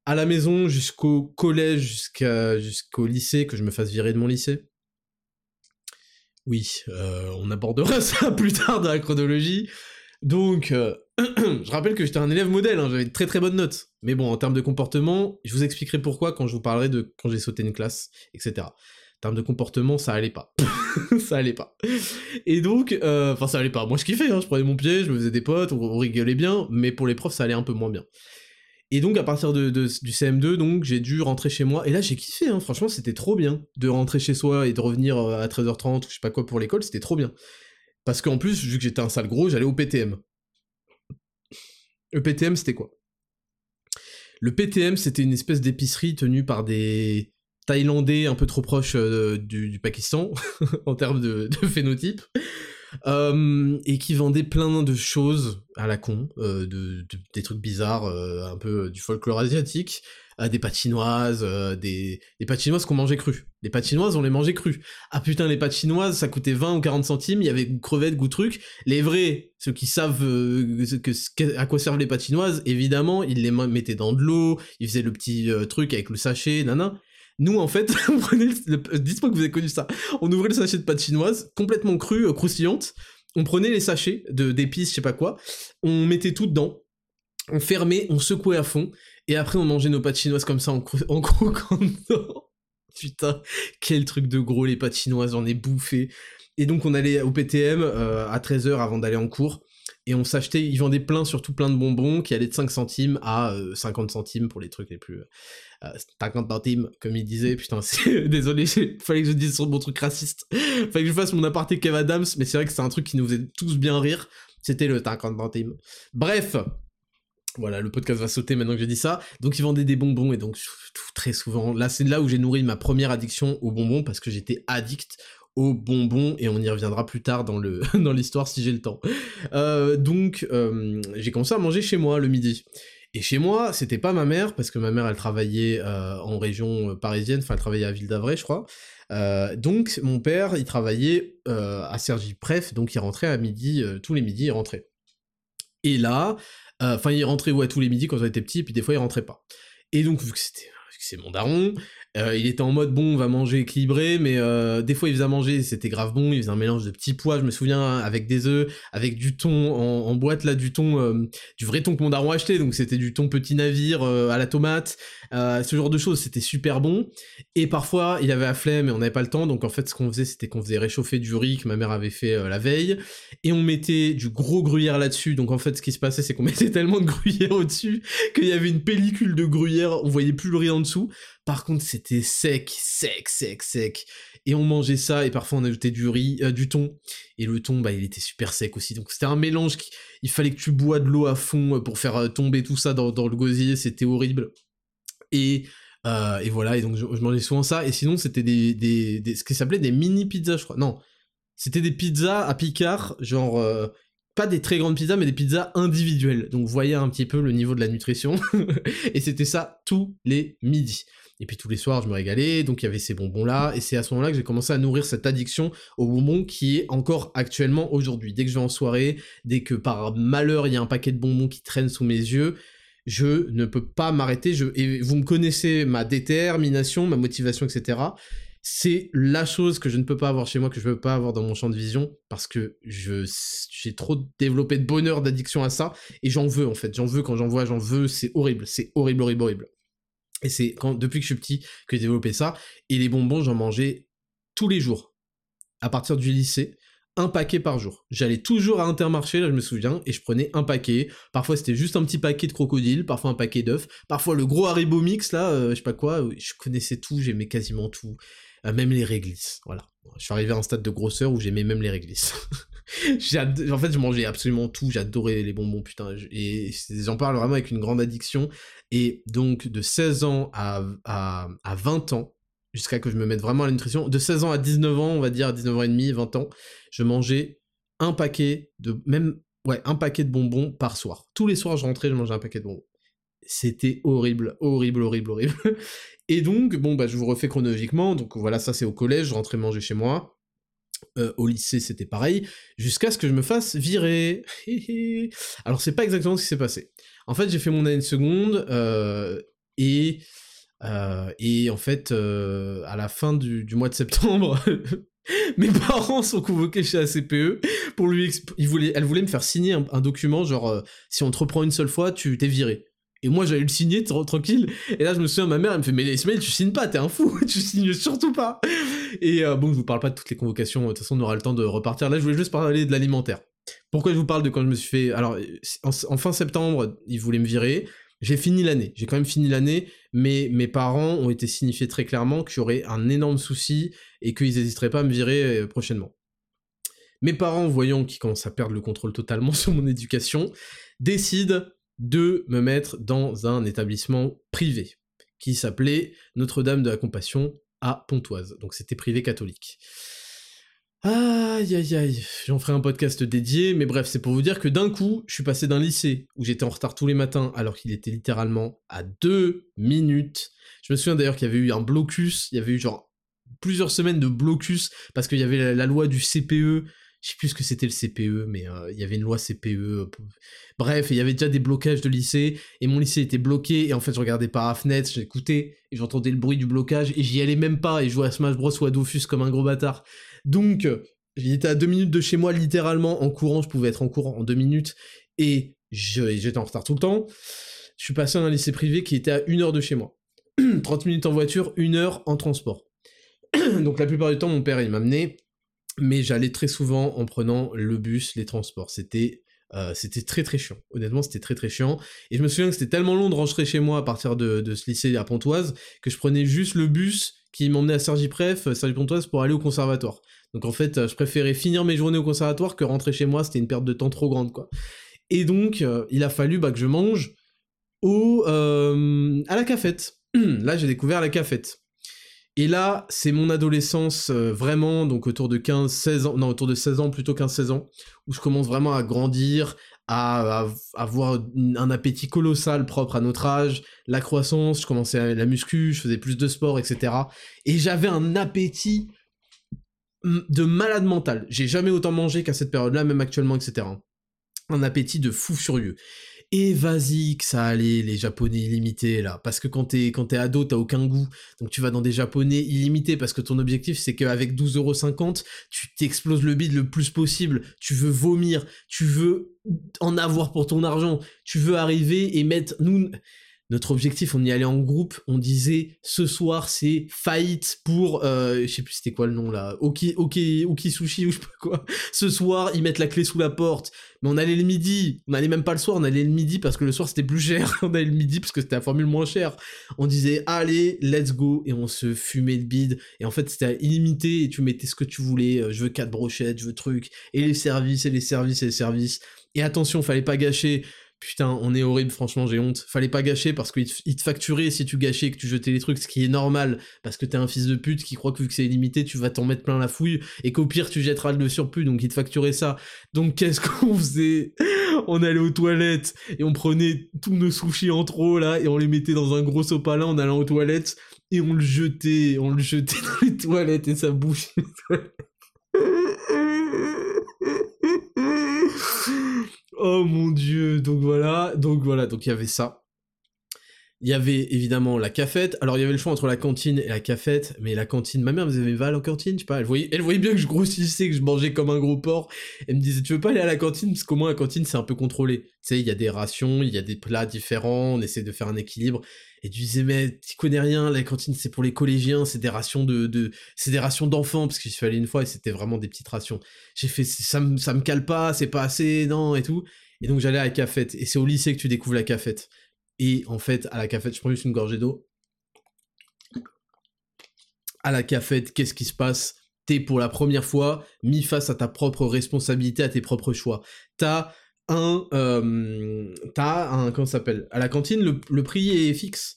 À la maison jusqu'au collège, jusqu'à, jusqu'au lycée, que je me fasse virer de mon lycée. Oui, euh, on abordera ça plus tard dans la chronologie. Donc, euh, je rappelle que j'étais un élève modèle, hein, j'avais de très très bonnes notes. Mais bon, en termes de comportement, je vous expliquerai pourquoi quand je vous parlerai de quand j'ai sauté une classe, etc termes de comportement, ça allait pas. ça allait pas. Et donc, euh, enfin, ça allait pas. Moi, je kiffais, hein, je prenais mon pied, je me faisais des potes, on, rigolait bien, mais pour les profs, ça allait un peu moins bien. Et donc, à partir de, du CM2, donc, j'ai dû rentrer chez moi. Et là, j'ai kiffé, hein. franchement, c'était trop bien de rentrer chez soi et de revenir euh, à 13h30 ou je sais pas quoi pour l'école, c'était trop bien. Parce qu'en plus, vu que j'étais un sale gros, j'allais au PTM. Le PTM, c'était quoi? Le PTM, c'était une espèce d'épicerie tenue par des thaïlandais un peu trop proche euh, du, Pakistan en termes de, phénotype. Euh, et qui vendait plein de choses à la con, euh, de, des trucs bizarres, un peu du folklore asiatique, des patinoises, des, patinoises qu'on mangeait crues. Les patinoises, on les mangeait crues. Ah putain, les patinoises, ça coûtait 20 ou 40 centimes, il y avait crevettes, goût truc. Les vrais, ceux qui savent que, à quoi servent les patinoises, évidemment, ils les mettaient dans de l'eau, ils faisaient le petit truc avec le sachet, nana. Nous, en fait, on prenait le... dites-moi que vous avez connu ça. On ouvrait le sachet de pâte chinoise, complètement cru, euh, croustillante. On prenait les sachets de d'épices, je sais pas quoi. On mettait tout dedans. On fermait, on secouait à fond. Et après, on mangeait nos pâtes chinoises comme ça en, croquant dedans. Putain, quel truc de gros, les pâtes chinoises, on est bouffé. Et donc, on allait au PTM euh, à 13h avant d'aller en cours et on s'achetait, ils vendaient plein, surtout plein de bonbons qui allaient de 5 centimes à 50 euh, centimes pour les trucs les plus... Euh, 50 euh, centimes, comme il disait, putain, désolé, fallait que je dise sur mon truc raciste, fallait que je fasse mon aparté Kev Adams, mais c'est vrai que c'est un truc qui nous faisait tous bien rire, c'était le 50 centimes. Bref, voilà, le podcast va sauter maintenant que j'ai dit ça. Donc ils vendaient des bonbons et donc très souvent, là c'est là où j'ai nourri ma première addiction aux bonbons parce que j'étais addict aux bonbons et on y reviendra plus tard dans le dans l'histoire si j'ai le temps. Euh, donc euh, j'ai commencé à manger chez moi le midi. Et chez moi, c'était pas ma mère, parce que ma mère, elle travaillait euh, en région parisienne, enfin, elle travaillait à Ville d'Avray, je crois. donc, mon père, il travaillait à Sergi Pref, donc il rentrait à midi, tous les midis, il rentrait. Et là, enfin, il rentrait, ouais, tous les midis quand on était petit, et puis des fois, il rentrait pas. Et donc, vu que c'était c'est mon daron, euh, il était en mode bon, on va manger équilibré, mais euh, des fois il faisait à manger, c'était grave bon. Il faisait un mélange de petits pois, je me souviens, hein, avec des œufs, avec du thon en, boîte là, du thon, euh, du vrai thon que mon daron achetait, donc c'était du thon petit navire à la tomate, ce genre de choses. C'était super bon. Et parfois il avait la flemme et on n'avait pas le temps, donc en fait ce qu'on faisait, c'était qu'on faisait réchauffer du riz que ma mère avait fait la veille, et on mettait du gros gruyère là-dessus. Donc en fait ce qui se passait, c'est qu'on mettait tellement de gruyère au-dessus qu'il y avait une pellicule de gruyère, on voyait plus le riz en dessous. Par contre, c'était sec, sec, sec, sec. Et on mangeait ça, et parfois on ajoutait du riz, euh, du thon. Et le thon, bah, il était super sec aussi. Donc c'était un mélange il fallait que tu bois de l'eau à fond euh, pour faire euh, tomber tout ça dans, le gosier, c'était horrible. Et, et voilà, et donc je, mangeais souvent ça. Et sinon, c'était des, des, ce qui s'appelait des mini pizzas, je crois. Non, c'était des pizzas à Picard, genre pas des très grandes pizzas, mais des pizzas individuelles. Donc vous voyez un petit peu le niveau de la nutrition. et c'était ça tous les midis. Et puis tous les soirs, je me régalais, donc il y avait ces bonbons-là, et c'est à ce moment-là que j'ai commencé à nourrir cette addiction aux bonbons qui est encore actuellement aujourd'hui. Dès que je vais en soirée, dès que par malheur il y a un paquet de bonbons qui traîne sous mes yeux, je ne peux pas m'arrêter. Et vous me connaissez ma détermination, ma motivation, etc. C'est la chose que je ne peux pas avoir chez moi, que je ne peux pas avoir dans mon champ de vision, parce que je j'ai trop développé de bonheur, d'addiction à ça, et j'en veux en fait. J'en veux quand j'en vois, j'en veux. C'est horrible, c'est horrible, horrible, horrible. Et c'est depuis que je suis petit que j'ai développé ça. Et les bonbons, j'en mangeais tous les jours. À partir du lycée, un paquet par jour. J'allais toujours à Intermarché, là je me souviens, et je prenais un paquet. Parfois c'était juste un petit paquet de crocodile, parfois un paquet d'œufs, parfois le gros Haribo Mix, là, euh, je sais pas quoi, je connaissais tout, j'aimais quasiment tout. Euh, même les réglisses, voilà. Je suis arrivé à un stade de grosseur où j'aimais même les réglisses. en fait, je mangeais absolument tout, j'adorais les bonbons, putain. Et j'en parle vraiment avec une grande addiction. Et donc, de 16 ans à, à, à 20 ans, jusqu'à que je me mette vraiment à la nutrition, de 16 ans à 19 ans, on va dire, 19 ans et demi, 20 ans, je mangeais un paquet de, même, ouais, un paquet de bonbons par soir. Tous les soirs, je rentrais, je mangeais un paquet de bonbons. C'était horrible, horrible, horrible, horrible. Et donc, bon, bah, je vous refais chronologiquement. Donc voilà, ça c'est au collège, je rentrais manger chez moi. Euh, au lycée, c'était pareil, jusqu'à ce que je me fasse virer. Alors, c'est pas exactement ce qui s'est passé. En fait, j'ai fait mon année de seconde, euh, et, euh, et en fait, à la fin du, mois de septembre, mes parents sont convoqués chez ACPE pour lui... Ils voulaient, elle voulait me faire signer un, un document, genre, si on te reprend une seule fois, tu t'es viré. Et moi, j'allais le signer tranquille. Et là, je me souviens, ma mère, elle me fait, mais Ismaël, tu signes pas, t'es un fou, tu signes surtout pas. Et euh, bon, je vous parle pas de toutes les convocations, de toute façon, on aura le temps de repartir. Là, je voulais juste parler de l'alimentaire. Pourquoi je vous parle de quand je me suis fait... Alors, en, fin septembre, ils voulaient me virer. J'ai fini l'année, j'ai quand même fini l'année, mais mes parents ont été signifiés très clairement qu'il y aurait un énorme souci et qu'ils n'hésiteraient pas à me virer euh, prochainement. Mes parents, voyant qu'ils commencent à perdre le contrôle totalement sur mon éducation, décident de me mettre dans un établissement privé qui s'appelait Notre-Dame de la Compassion à Pontoise. Donc c'était privé catholique. Aïe aïe aïe, j'en ferai un podcast dédié, mais bref, c'est pour vous dire que d'un coup, je suis passé d'un lycée où j'étais en retard tous les matins alors qu'il était littéralement à deux minutes. Je me souviens d'ailleurs qu'il y avait eu un blocus, il y avait eu genre plusieurs semaines de blocus parce qu'il y avait la, loi du CPE je sais plus ce que c'était le CPE, mais euh, il y avait une loi CPE. Euh, bref, il y avait déjà des blocages de lycée, et mon lycée était bloqué, et en fait, je regardais par la fenêtre, j'écoutais, et j'entendais le bruit du blocage, et j'y allais même pas, et je jouais à Smash Bros ou à Dofus comme un gros bâtard. Donc, j'étais à deux minutes de chez moi, littéralement, en courant, je pouvais être en courant en deux minutes, et j'étais en retard tout le temps. Je suis passé dans un lycée privé qui était à une heure de chez moi. 30 minutes en voiture, une heure en transport. Donc la plupart du temps, mon père, il m'amenait mais j'allais très souvent en prenant le bus, les transports. C'était euh, c'était très très chiant. Honnêtement, c'était très très chiant. Et je me souviens que c'était tellement long de rentrer chez moi à partir de, ce lycée à Pontoise que je prenais juste le bus qui m'emmenait à Sergi Pref, euh, Sergi Pontoise, pour aller au conservatoire. Donc en fait, je préférais finir mes journées au conservatoire que rentrer chez moi. C'était une perte de temps trop grande, quoi. Et donc, euh, il a fallu bah, que je mange au à la cafette. Là, j'ai découvert la cafette. Et là, c'est mon adolescence euh, vraiment, donc autour de 15, 16 ans, non, autour de 16 ans, plutôt 15, 16 ans, où je commence vraiment à grandir, à, avoir un appétit colossal propre à notre âge, la croissance, je commençais à la muscu, je faisais plus de sport, etc. Et j'avais un appétit de malade mental. J'ai jamais autant mangé qu'à cette période-là, même actuellement, etc. Un appétit de fou furieux. Et vas-y que ça allait, les japonais illimités, là. Parce que quand t'es, quand t'es ado, t'as aucun goût. Donc tu vas dans des japonais illimités parce que ton objectif, c'est qu'avec 12,50€, tu t'exploses le bide le plus possible. Tu veux vomir. Tu veux en avoir pour ton argent. Tu veux arriver et mettre, nous, notre objectif, on y allait en groupe, on disait ce soir c'est fight pour, euh, je sais plus c'était quoi le nom là, Oki, Oki, Oki Sushi ou je sais pas quoi. Ce soir ils mettent la clé sous la porte, mais on allait le midi, on allait même pas le soir, on allait le midi parce que le soir c'était plus cher, on allait le midi parce que c'était la formule moins chère. On disait allez let's go. Et on se fumait le bide. Et en fait c'était illimité et tu mettais ce que tu voulais, euh, je veux quatre brochettes, je veux trucs et les services et les services et les services. Et attention, fallait pas gâcher putain, on est horrible, franchement, j'ai honte. Fallait pas gâcher parce qu'ils te facturaient si tu gâchais et que tu jetais les trucs, ce qui est normal, parce que t'es un fils de pute qui croit que vu que c'est illimité, tu vas t'en mettre plein la fouille et qu'au pire, tu jetteras le surplus, donc ils te facturaient ça. Donc qu'est-ce qu'on faisait? On allait aux toilettes et on prenait tous nos sushis en trop là et on les mettait dans un gros sopalin en allant aux toilettes et on le jetait, on le jetait dans les toilettes et ça bouchait les toilettes. Oh mon dieu, donc voilà, donc voilà, donc il y avait ça. Il y avait évidemment la cafette. Alors il y avait le choix entre la cantine et la cafette, mais la cantine, ma mère me disait va en cantine, je sais pas, elle voyait, elle voyait bien que je grossissais, que je mangeais comme un gros porc. Elle me disait tu veux pas aller à la cantine? Parce qu'au moins la cantine c'est un peu contrôlé. Tu sais, il y a des rations, il y a des plats différents, on essaie de faire un équilibre. Et tu disais mais tu connais rien, la cantine c'est pour les collégiens, c'est des rations de, de c'est des rations d'enfants parce que je suis allé une fois et c'était vraiment des petites rations. J'ai fait ça me ça me cale pas, c'est pas assez, non et tout. Et donc j'allais à la cafette et c'est au lycée que tu découvres la cafette. Et en fait à la cafette, je prends juste une gorgée d'eau. À la cafette, qu'est-ce qui se passe? T'es pour la première fois mis face à ta propre responsabilité, à tes propres choix. T'as un, euh, t'as un, comment ça s'appelle? À la cantine, le, prix est fixe.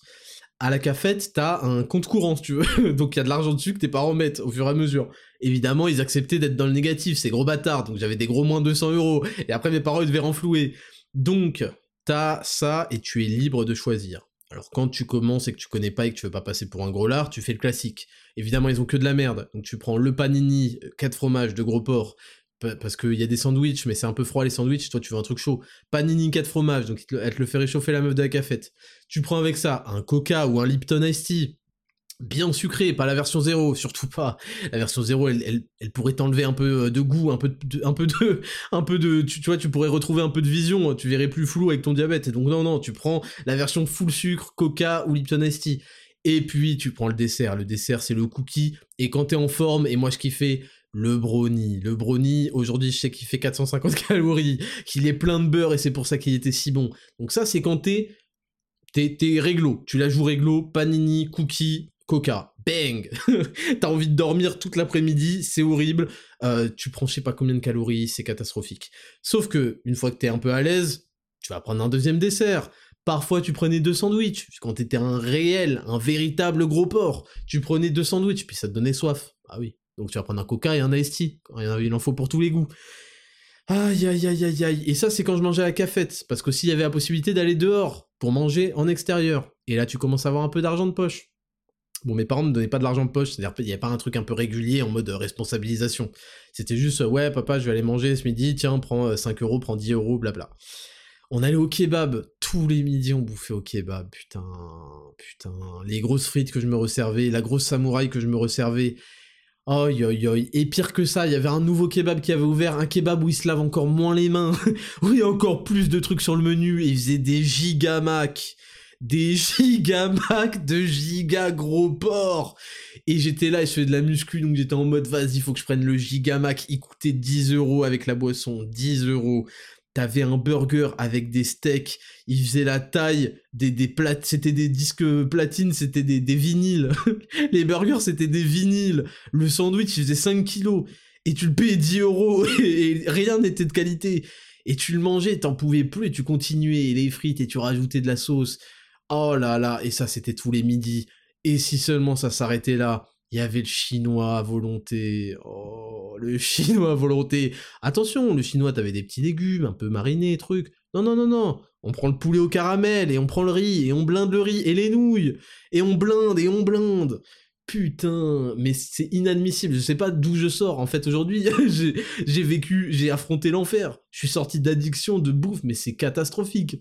À la cafette, t'as un compte courant, si tu veux. donc il y a de l'argent dessus que tes parents mettent au fur et à mesure. Évidemment, ils acceptaient d'être dans le négatif, c'est gros bâtards. Donc j'avais des gros moins 200 euros. Et après, mes parents, ils devaient renflouer. Donc, t'as ça et tu es libre de choisir. Alors quand tu commences et que tu connais pas et que tu veux pas passer pour un gros lard, tu fais le classique. Évidemment, ils ont que de la merde. Donc tu prends le panini, 4 fromages de gros porc, parce qu'il y a des sandwichs, mais c'est un peu froid les sandwichs, toi tu veux un truc chaud. Panini 4 fromages, donc elle te le fait réchauffer la meuf de la cafette. Tu prends avec ça un coca ou un Lipton Iced Tea, bien sucré, pas la version 0, surtout pas. La version 0, elle, elle, pourrait t'enlever un peu de goût, un peu de, un peu de, un peu de, tu, vois, tu pourrais retrouver un peu de vision, tu verrais plus flou avec ton diabète. Et donc non, non, tu prends la version full sucre, coca ou Lipton. Et puis tu prends le dessert. Le dessert, c'est le cookie. Et quand t'es en forme, et moi je kiffais le brownie. Le brownie, aujourd'hui, je sais qu'il fait 450 calories, qu'il est plein de beurre et c'est pour ça qu'il était si bon. Donc ça, c'est quand t'es t'es réglo. Tu la joues réglo, panini, cookie, coca. Bang T'as envie de dormir toute l'après-midi, c'est horrible. Euh, tu prends je sais pas combien de calories, c'est catastrophique. Sauf que, une fois que t'es un peu à l'aise, tu vas prendre un deuxième dessert. Parfois, tu prenais deux sandwichs. Quand t'étais un réel, un véritable gros porc, tu prenais deux sandwichs, puis ça te donnait soif. Ah oui. Donc tu vas prendre un coca et un iced tea. Il en faut pour tous les goûts. Aïe aïe aïe aïe aïe. Et ça, c'est quand je mangeais à la cafette. Parce qu'aussi, il y avait la possibilité d'aller dehors pour manger en extérieur. Et là, tu commences à avoir un peu d'argent de poche. Bon, mes parents me donnaient pas de l'argent de poche, c'est-à-dire qu'il n'y avait pas un truc un peu régulier en mode responsabilisation. C'était juste, ouais, papa, je vais aller manger ce midi, tiens, prends 5 euros, prends 10 euros, blabla. On allait au kebab, tous les midis on bouffait au kebab, putain, putain. Les grosses frites que je me resservais, la grosse samouraï que je me resservais, Oi, oi, oi. Et pire que ça, il y avait un nouveau kebab qui avait ouvert, un kebab où il se lave encore moins les mains, où il y a encore plus de trucs sur le menu, et il faisait des gigamacs. Des gigamacs de giga gros porc. Et j'étais là, et je faisais de la muscu, donc j'étais en mode, vas-y, faut que je prenne le gigamac. Il coûtait 10 euros avec la boisson, 10 euros t'avais un burger avec des steaks, il faisait la taille des, des c'était des disques platine, c'était des, des vinyles. les burgers, c'était des vinyles. Le sandwich, il faisait 5 kilos. Et tu le payais 10 euros et rien n'était de qualité. Et tu le mangeais, t'en pouvais plus et tu continuais. les frites et tu rajoutais de la sauce. Oh là là, et ça, c'était tous les midis. Et si seulement ça s'arrêtait là, il y avait le chinois à volonté. Oh, le chinois à volonté. Attention, le chinois, t'avais des petits légumes, un peu marinés, trucs. Non, non, non, non. On prend le poulet au caramel, et on prend le riz, et on blinde le riz, et les nouilles. Et on blinde, et on blinde. Putain, mais c'est inadmissible. Je sais pas d'où je sors. En fait, aujourd'hui, j'ai vécu, j'ai affronté l'enfer. Je suis sorti d'addiction, de bouffe, mais c'est catastrophique.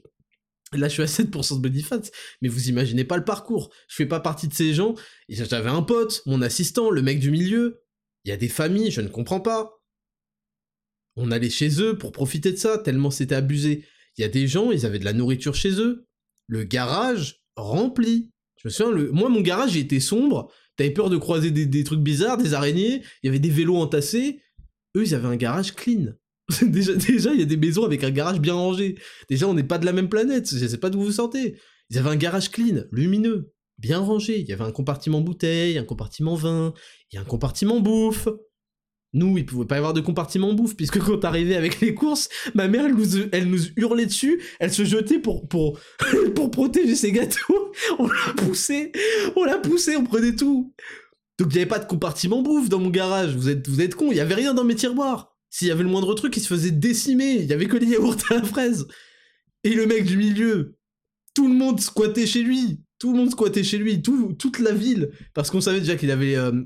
Là, je suis à 7% de body fat, mais vous imaginez pas le parcours. Je fais pas partie de ces gens. J'avais un pote, mon assistant, le mec du milieu. Il y a des familles, je ne comprends pas. On allait chez eux pour profiter de ça, tellement c'était abusé. Il y a des gens, ils avaient de la nourriture chez eux. Le garage rempli. Je me moi, mon garage, il était sombre. T'avais peur de croiser des trucs bizarres, des araignées. Il y avait des vélos entassés. Eux, ils avaient un garage clean. déjà, déjà, il y a des maisons avec un garage bien rangé. Déjà, on n'est pas de la même planète. Je sais pas d'où vous sortez. Ils avaient un garage clean, lumineux, bien rangé. Il y avait un compartiment bouteille, un compartiment vin, et un compartiment bouffe. Nous, il pouvait pas y avoir de compartiment bouffe, puisque quand t'arrivais avec les courses, ma mère, elle nous, hurlait dessus, elle se jetait pour, protéger ses gâteaux. On l'a poussé, on l'a poussé, on prenait tout. Donc il y avait pas de compartiment bouffe dans mon garage, vous êtes, vous êtes il y avait rien dans mes tiroirs. S'il y avait le moindre truc, il se faisait décimer. Il y avait que les yaourts à la fraise. Et le mec du milieu, tout le monde squattait chez lui. Tout le monde squattait chez lui, toute la ville. Parce qu'on savait déjà qu'il avait... Euh,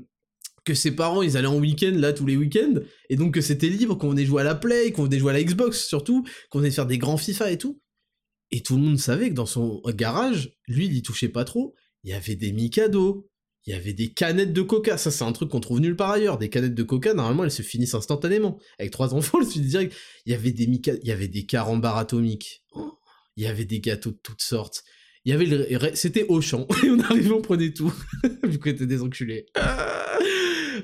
que ses parents, ils allaient en week-end, là, tous les week-ends. Et donc que c'était libre, qu'on venait jouer à la Play, qu'on venait jouer à la Xbox, surtout. Qu'on venait faire des grands FIFA et tout. Et tout le monde savait que dans son garage, lui, il y touchait pas trop. Il y avait des Mikado, il y avait des canettes de coca. Ça, c'est un truc qu'on trouve nulle part ailleurs. Des canettes de coca, normalement, elles se finissent instantanément. Avec trois enfants, je suis direct. Il y avait des mica... il y avait des carambars atomiques. Il y avait des gâteaux de toutes sortes. Il y avait le... C'était Auchan. Et on arrivait, on prenait tout. Vu qu'on était des enculés.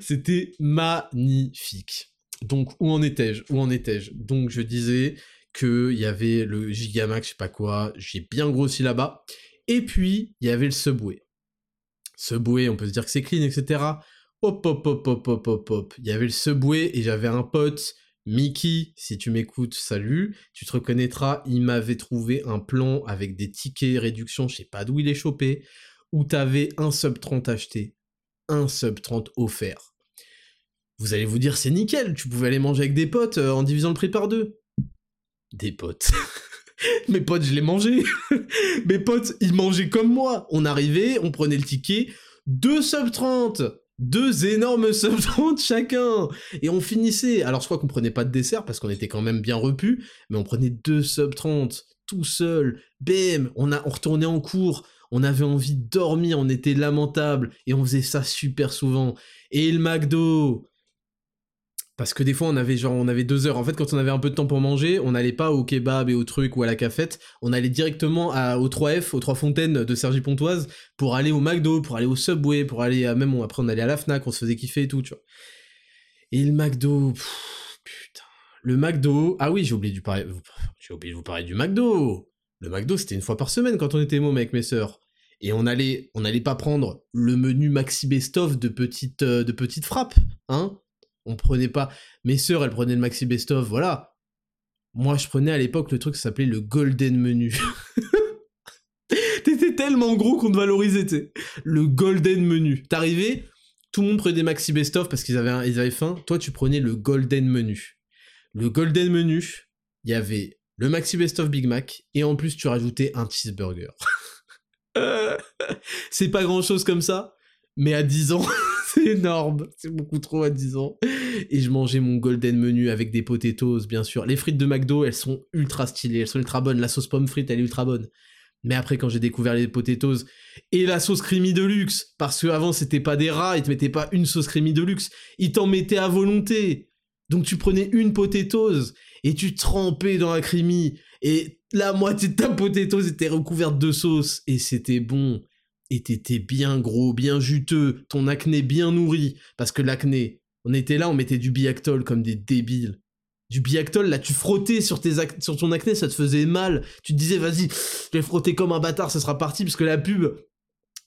C'était magnifique. Donc, où en étais-je? Où en étais-je? Donc, je disais qu'il y avait le Gigamax, je sais pas quoi. J'ai bien grossi là-bas. Et puis, il y avait le Subway. Subway, on peut se dire que c'est clean, etc. Hop, hop, hop, hop, hop, hop, hop. Il y avait le Subway et j'avais un pote, Mickey, si tu m'écoutes, salut, tu te reconnaîtras, il m'avait trouvé un plan avec des tickets réduction, je sais pas d'où il est chopé, où t'avais un sub 30 acheté, un sub 30 offert. Vous allez vous dire, c'est nickel, tu pouvais aller manger avec des potes euh, en divisant le prix par deux. Des potes. Mes potes, je les mangeais. Mes potes, ils mangeaient comme moi. On arrivait, on prenait le ticket, deux sub 30 deux énormes sub 30 chacun. Et on finissait. Alors je crois qu'on prenait pas de dessert parce qu'on était quand même bien repu mais on prenait deux sub 30 tout seul. Bam! On a on retournait en cours. On avait envie de dormir. On était lamentable. Et on faisait ça super souvent. Et le McDo parce que des fois, on avait genre, on avait deux heures. En fait, quand on avait un peu de temps pour manger, on n'allait pas au kebab et au truc ou à la cafette. On allait directement à, au 3F, aux Trois Fontaines de Sergi Pontoise pour aller au McDo, pour aller au Subway, pour aller à, même, après, on allait à la Fnac, on se faisait kiffer et tout, tu vois. Et le McDo, putain. Le McDo, ah oui, j'ai oublié, j'ai oublié de vous parler du McDo. Le McDo, c'était une fois par semaine quand on était môme avec mes sœurs. Et on allait, on allait pas prendre le menu maxi best-of de petites, euh, de petites frappes, hein on prenait pas. Mes sœurs, elles prenaient le maxi best-of, voilà. Moi, je prenais à l'époque le truc qui s'appelait le golden menu. T'étais tellement gros qu'on te valorisait, Le golden menu. T'arrivais, tout le monde prenait des maxi best-of parce qu'ils avaient, ils avaient faim. Toi, tu prenais le golden menu. Le golden menu, il y avait le maxi best-of Big Mac et en plus, tu rajoutais un cheeseburger. C'est pas grand chose comme ça, mais à 10 ans, c'est énorme. C'est beaucoup trop à 10 ans. Et je mangeais mon golden menu avec des potatoes, bien sûr. Les frites de McDo, elles sont ultra stylées, elles sont ultra bonnes. La sauce pomme frite, elle est ultra bonne. Mais après, quand j'ai découvert les potatoes et la sauce creamy de luxe, parce que avant c'était pas des rats, ils te mettaient pas une sauce creamy de luxe, ils t'en mettaient à volonté. Donc tu prenais une potatoes et tu trempais dans la creamy et la moitié de ta potatoes était recouverte de sauce et c'était bon et t'étais bien gros, bien juteux, ton acné bien nourri, parce que l'acné, on était là, on mettait du biactol comme des débiles. Du biactol, là, tu frottais sur, ton acné, ça te faisait mal. Tu te disais, vas-y, je vais frotter comme un bâtard, ça sera parti, parce que la pub,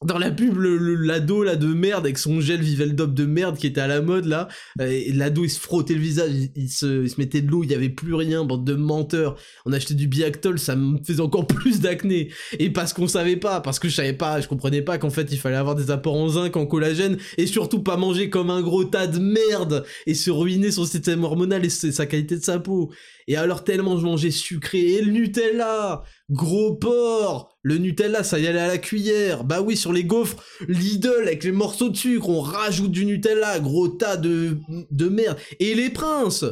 dans la pub, l'ado là de merde avec son gel Viveldop de merde qui était à la mode là, et l'ado il se frottait le visage, il, se, il se, mettait de l'eau, il y avait plus rien, bande de menteurs. On achetait du Biactol, ça me faisait encore plus d'acné. Et parce qu'on savait pas, parce que je savais pas, je comprenais pas qu'en fait il fallait avoir des apports en zinc, en collagène, et surtout pas manger comme un gros tas de merde et se ruiner son système hormonal et sa qualité de sa peau. Et alors tellement je mangeais sucré. Et le Nutella, gros porc, le Nutella ça y allait à la cuillère. Bah oui sur les gaufres Lidl avec les morceaux de sucre, on rajoute du Nutella, gros tas de de merde. Et les princes,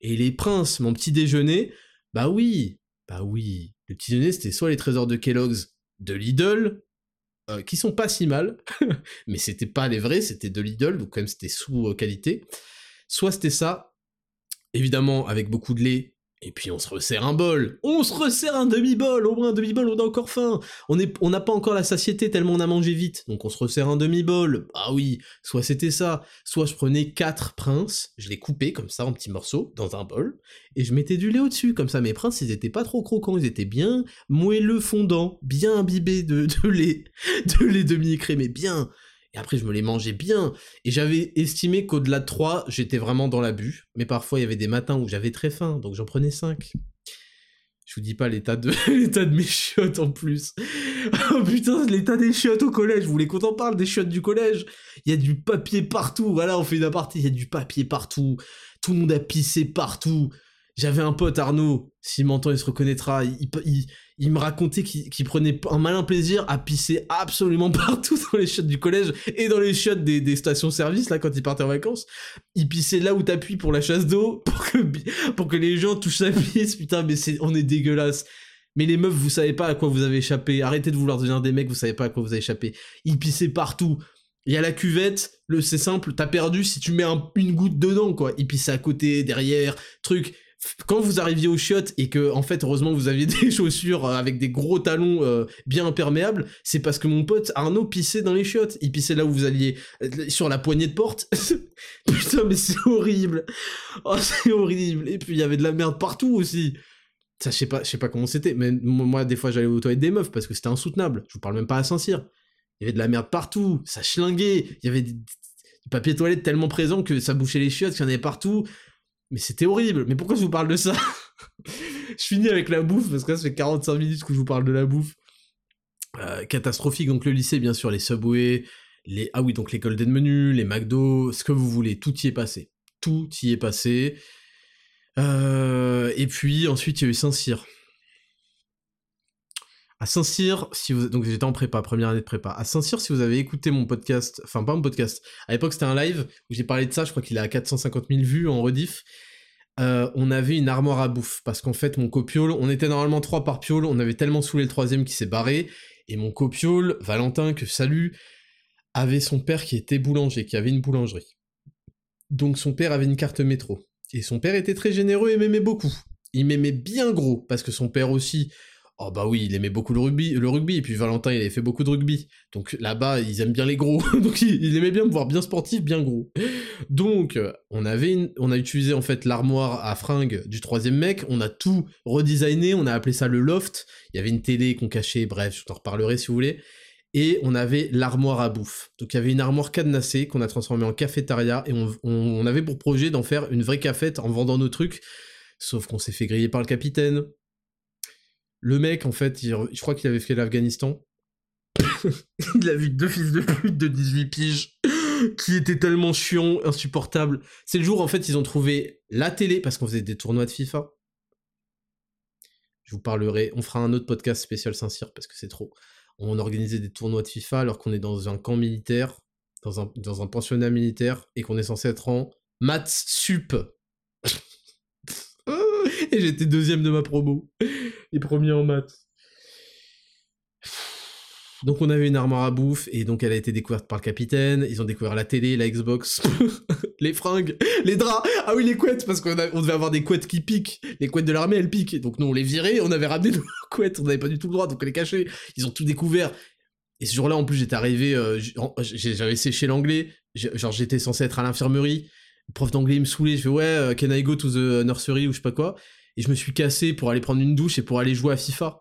et les princes, mon petit déjeuner, bah oui, bah oui, le petit déjeuner c'était soit les trésors de Kellogg's de Lidl, euh, qui sont pas si mal, mais c'était pas les vrais, c'était de Lidl, donc quand même c'était sous euh, qualité. Soit c'était ça, évidemment avec beaucoup de lait, et puis on se resserre un bol. On se resserre un demi-bol, au moins un demi-bol, on a encore faim. On n'a pas encore la satiété tellement on a mangé vite, donc on se resserre un demi-bol. Ah oui, soit c'était ça, soit je prenais quatre princes, je les coupais comme ça en petits morceaux dans un bol, et je mettais du lait au-dessus, comme ça mes princes ils étaient pas trop croquants, ils étaient bien moelleux fondants, bien imbibés de, de lait, de lait demi-écrémé, bien. Et après, je me les mangeais bien. Et j'avais estimé qu'au-delà de 3, j'étais vraiment dans l'abus. Mais parfois, il y avait des matins où j'avais très faim, donc j'en prenais 5. Je vous dis pas l'état de, l'état de mes chiottes en plus. oh putain, l'état des chiottes au collège. Vous voulez qu'on en parle des chiottes du collège? Il y a du papier partout. Voilà, on fait une aparté. Il y a du papier partout. Tout le monde a pissé partout. J'avais un pote, Arnaud, s'il m'entend, il se reconnaîtra, il, me racontait qu'il prenait un malin plaisir à pisser absolument partout dans les chiottes du collège et dans les chiottes des, stations-service, là, quand il partait en vacances. Il pissait là où t'appuies pour la chasse d'eau, pour que, les gens touchent sa pisse, putain, mais c'est, on est dégueulasse. Mais les meufs, vous savez pas à quoi vous avez échappé. Arrêtez de vouloir devenir des mecs, vous savez pas à quoi vous avez échappé. Il pissait partout. Il y a la cuvette, c'est simple, t'as perdu si tu mets une goutte dedans, quoi. Il pissait à côté, derrière, truc quand vous arriviez aux chiottes et que en fait heureusement vous aviez des chaussures euh, avec des gros talons euh, bien imperméables, c'est parce que mon pote Arnaud pissait dans les chiottes. Il pissait là où vous alliez euh, sur la poignée de porte. Putain mais c'est horrible. Oh c'est horrible. Et puis il y avait de la merde partout aussi. Ça je sais pas, je sais pas comment c'était, mais moi des fois j'allais aux toilettes des meufs parce que c'était insoutenable. Je vous parle même pas à Saint-Cyr. Il y avait de la merde partout, ça schlinguait, il y avait du papier toilette tellement présent que ça bouchait les chiottes, qu'il y en avait partout. Mais c'était horrible. Mais pourquoi je vous parle de ça? Je finis avec la bouffe, parce que là, ça fait 45 minutes que je vous parle de la bouffe. Euh, catastrophique, donc le lycée, bien sûr, les Subway, les... Ah oui, donc les Golden Menu, les McDo, ce que vous voulez, tout y est passé. Tout y est passé. Euh, et puis, ensuite, il y a eu Saint-Cyr. À Saint-Cyr, si vous... donc j'étais en prépa, première année de prépa. À Saint-Cyr, si vous avez écouté mon podcast, enfin pas mon podcast, à l'époque c'était un live où j'ai parlé de ça, je crois qu'il a 450 000 vues en rediff. Euh, on avait une armoire à bouffe parce qu'en fait mon copiole, on était normalement trois par piole, on avait tellement saoulé le troisième qui s'est barré et mon copiole, Valentin que salut, avait son père qui était boulanger, qui avait une boulangerie. Donc son père avait une carte métro et son père était très généreux et m'aimait beaucoup. Il m'aimait bien gros parce que son père aussi Oh bah oui, il aimait beaucoup le rugby, le rugby, et puis Valentin il avait fait beaucoup de rugby. Donc là-bas, ils aiment bien les gros. Donc il, aimait bien me voir bien sportif, bien gros. Donc on avait on a utilisé en fait l'armoire à fringues du troisième mec, on a tout redesigné, on a appelé ça le loft. Il y avait une télé qu'on cachait, bref, je t'en reparlerai si vous voulez. Et on avait l'armoire à bouffe. Donc il y avait une armoire cadenassée qu'on a transformée en cafétéria et on, on avait pour projet d'en faire une vraie cafette en vendant nos trucs. Sauf qu'on s'est fait griller par le capitaine, le mec, en fait, je crois qu'il avait fait l'Afghanistan. il a vu deux fils de pute de 18 piges qui étaient tellement chiants, insupportables. C'est le jour, en fait, ils ont trouvé la télé, parce qu'on faisait des tournois de FIFA. Je vous parlerai, on fera un autre podcast spécial Saint-Cyr, parce que c'est trop. On organisait des tournois de FIFA alors qu'on est dans un camp militaire, dans un, dans un pensionnat militaire, et qu'on est censé être en maths sup. et j'étais deuxième de ma promo. Et premier en maths. Donc on avait une armoire à bouffe et donc elle a été découverte par le capitaine. Ils ont découvert la télé, la Xbox, les fringues, les draps. Ah oui les couettes parce qu'on on devait avoir des couettes qui piquent. Les couettes de l'armée elles piquent. Donc nous on les virait, on avait ramené nos couettes, on n'avait pas du tout le droit donc on les cachait. Ils ont tout découvert. Et ce jour-là en plus j'étais arrivé, euh, j'avais séché l'anglais. Genre j'étais censé être à l'infirmerie. Le prof d'anglais me saoulait. Je fais ouais euh, can I go to the nursery ou je sais pas quoi et je me suis cassé pour aller prendre une douche et pour aller jouer à FIFA.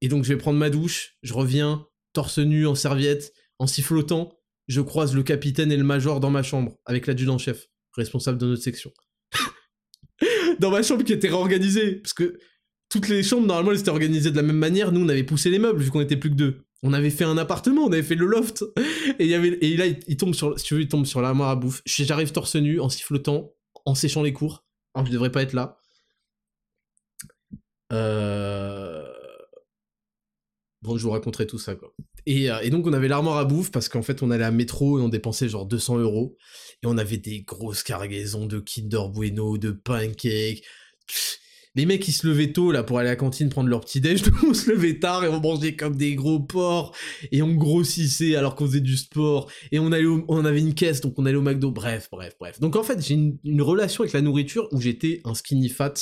Et donc je vais prendre ma douche, je reviens, torse nu, en serviette, en sifflotant, je croise le capitaine et le major dans ma chambre, avec l'adjudant-chef, responsable de notre section. dans ma chambre qui était réorganisée, parce que toutes les chambres, normalement, elles étaient organisées de la même manière. Nous, on avait poussé les meubles, vu qu'on était plus que deux. On avait fait un appartement, on avait fait le loft. Et, y avait, et là, il, tombe sur, si tu veux, il tombe sur l'armoire à bouffe. J'arrive torse nu, en sifflotant, en séchant les cours. Alors je devrais pas être là. Euh... Bon, je vous raconterai tout ça, quoi. Et, euh, et donc, on avait l'armoire à bouffe parce qu'en fait, on allait à métro et on dépensait genre 200 euros. Et on avait des grosses cargaisons de Kinder Bueno, de pancakes les mecs ils se levaient tôt là pour aller à la cantine prendre leur petit déj, nous on se levait tard et on mangeait comme des gros porcs et on grossissait alors qu'on faisait du sport et on allait on avait une caisse donc on allait au McDo. Bref, bref, bref. Donc en fait j'ai une, relation avec la nourriture où j'étais un skinny fat.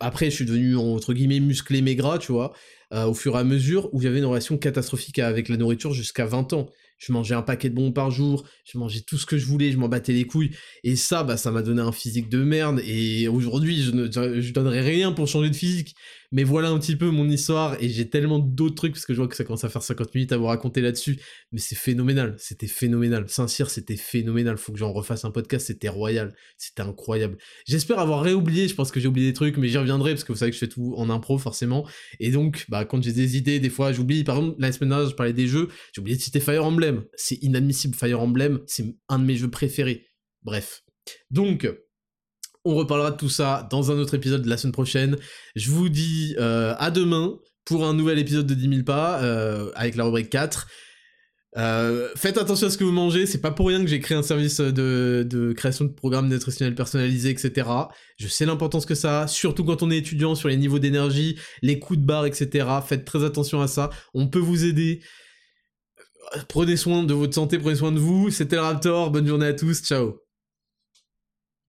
Après je suis devenu entre guillemets musclé maigrat, tu vois, euh, au fur et à mesure où j'avais une relation catastrophique avec la nourriture jusqu'à 20 ans. Je mangeais un paquet de bonbons par jour, je mangeais tout ce que je voulais, je m'en battais les couilles, et ça, bah, ça m'a donné un physique de merde, et aujourd'hui, je ne je donnerais rien pour changer de physique, mais voilà un petit peu mon histoire, et j'ai tellement d'autres trucs, parce que je vois que ça commence à faire 50 minutes à vous raconter là-dessus, mais c'est phénoménal, c'était phénoménal. Saint-Cyr, c'était phénoménal, faut que j'en refasse un podcast, c'était royal, c'était incroyable. J'espère avoir réoublié, je pense que j'ai oublié des trucs, mais j'y reviendrai, parce que vous savez que je fais tout en impro, forcément, et donc, bah, quand j'ai des idées, des fois, j'oublie, par exemple, la semaine dernière, je parlais des jeux, j'ai oublié de citer Fire Emblem, c'est inadmissible, Fire Emblem, c'est un de mes jeux préférés. Bref. Donc, on reparlera de tout ça dans un autre épisode de la semaine prochaine. Je vous dis euh, à demain pour un nouvel épisode de 10 000 pas euh, avec la rubrique 4. Euh, faites attention à ce que vous mangez, c'est pas pour rien que j'ai créé un service de, création de programmes nutritionnels personnalisés, etc. Je sais l'importance que ça a, surtout quand on est étudiant sur les niveaux d'énergie, les coups de barre, etc. Faites très attention à ça, on peut vous aider. Prenez soin de votre santé, prenez soin de vous. C'était le Raptor, bonne journée à tous, ciao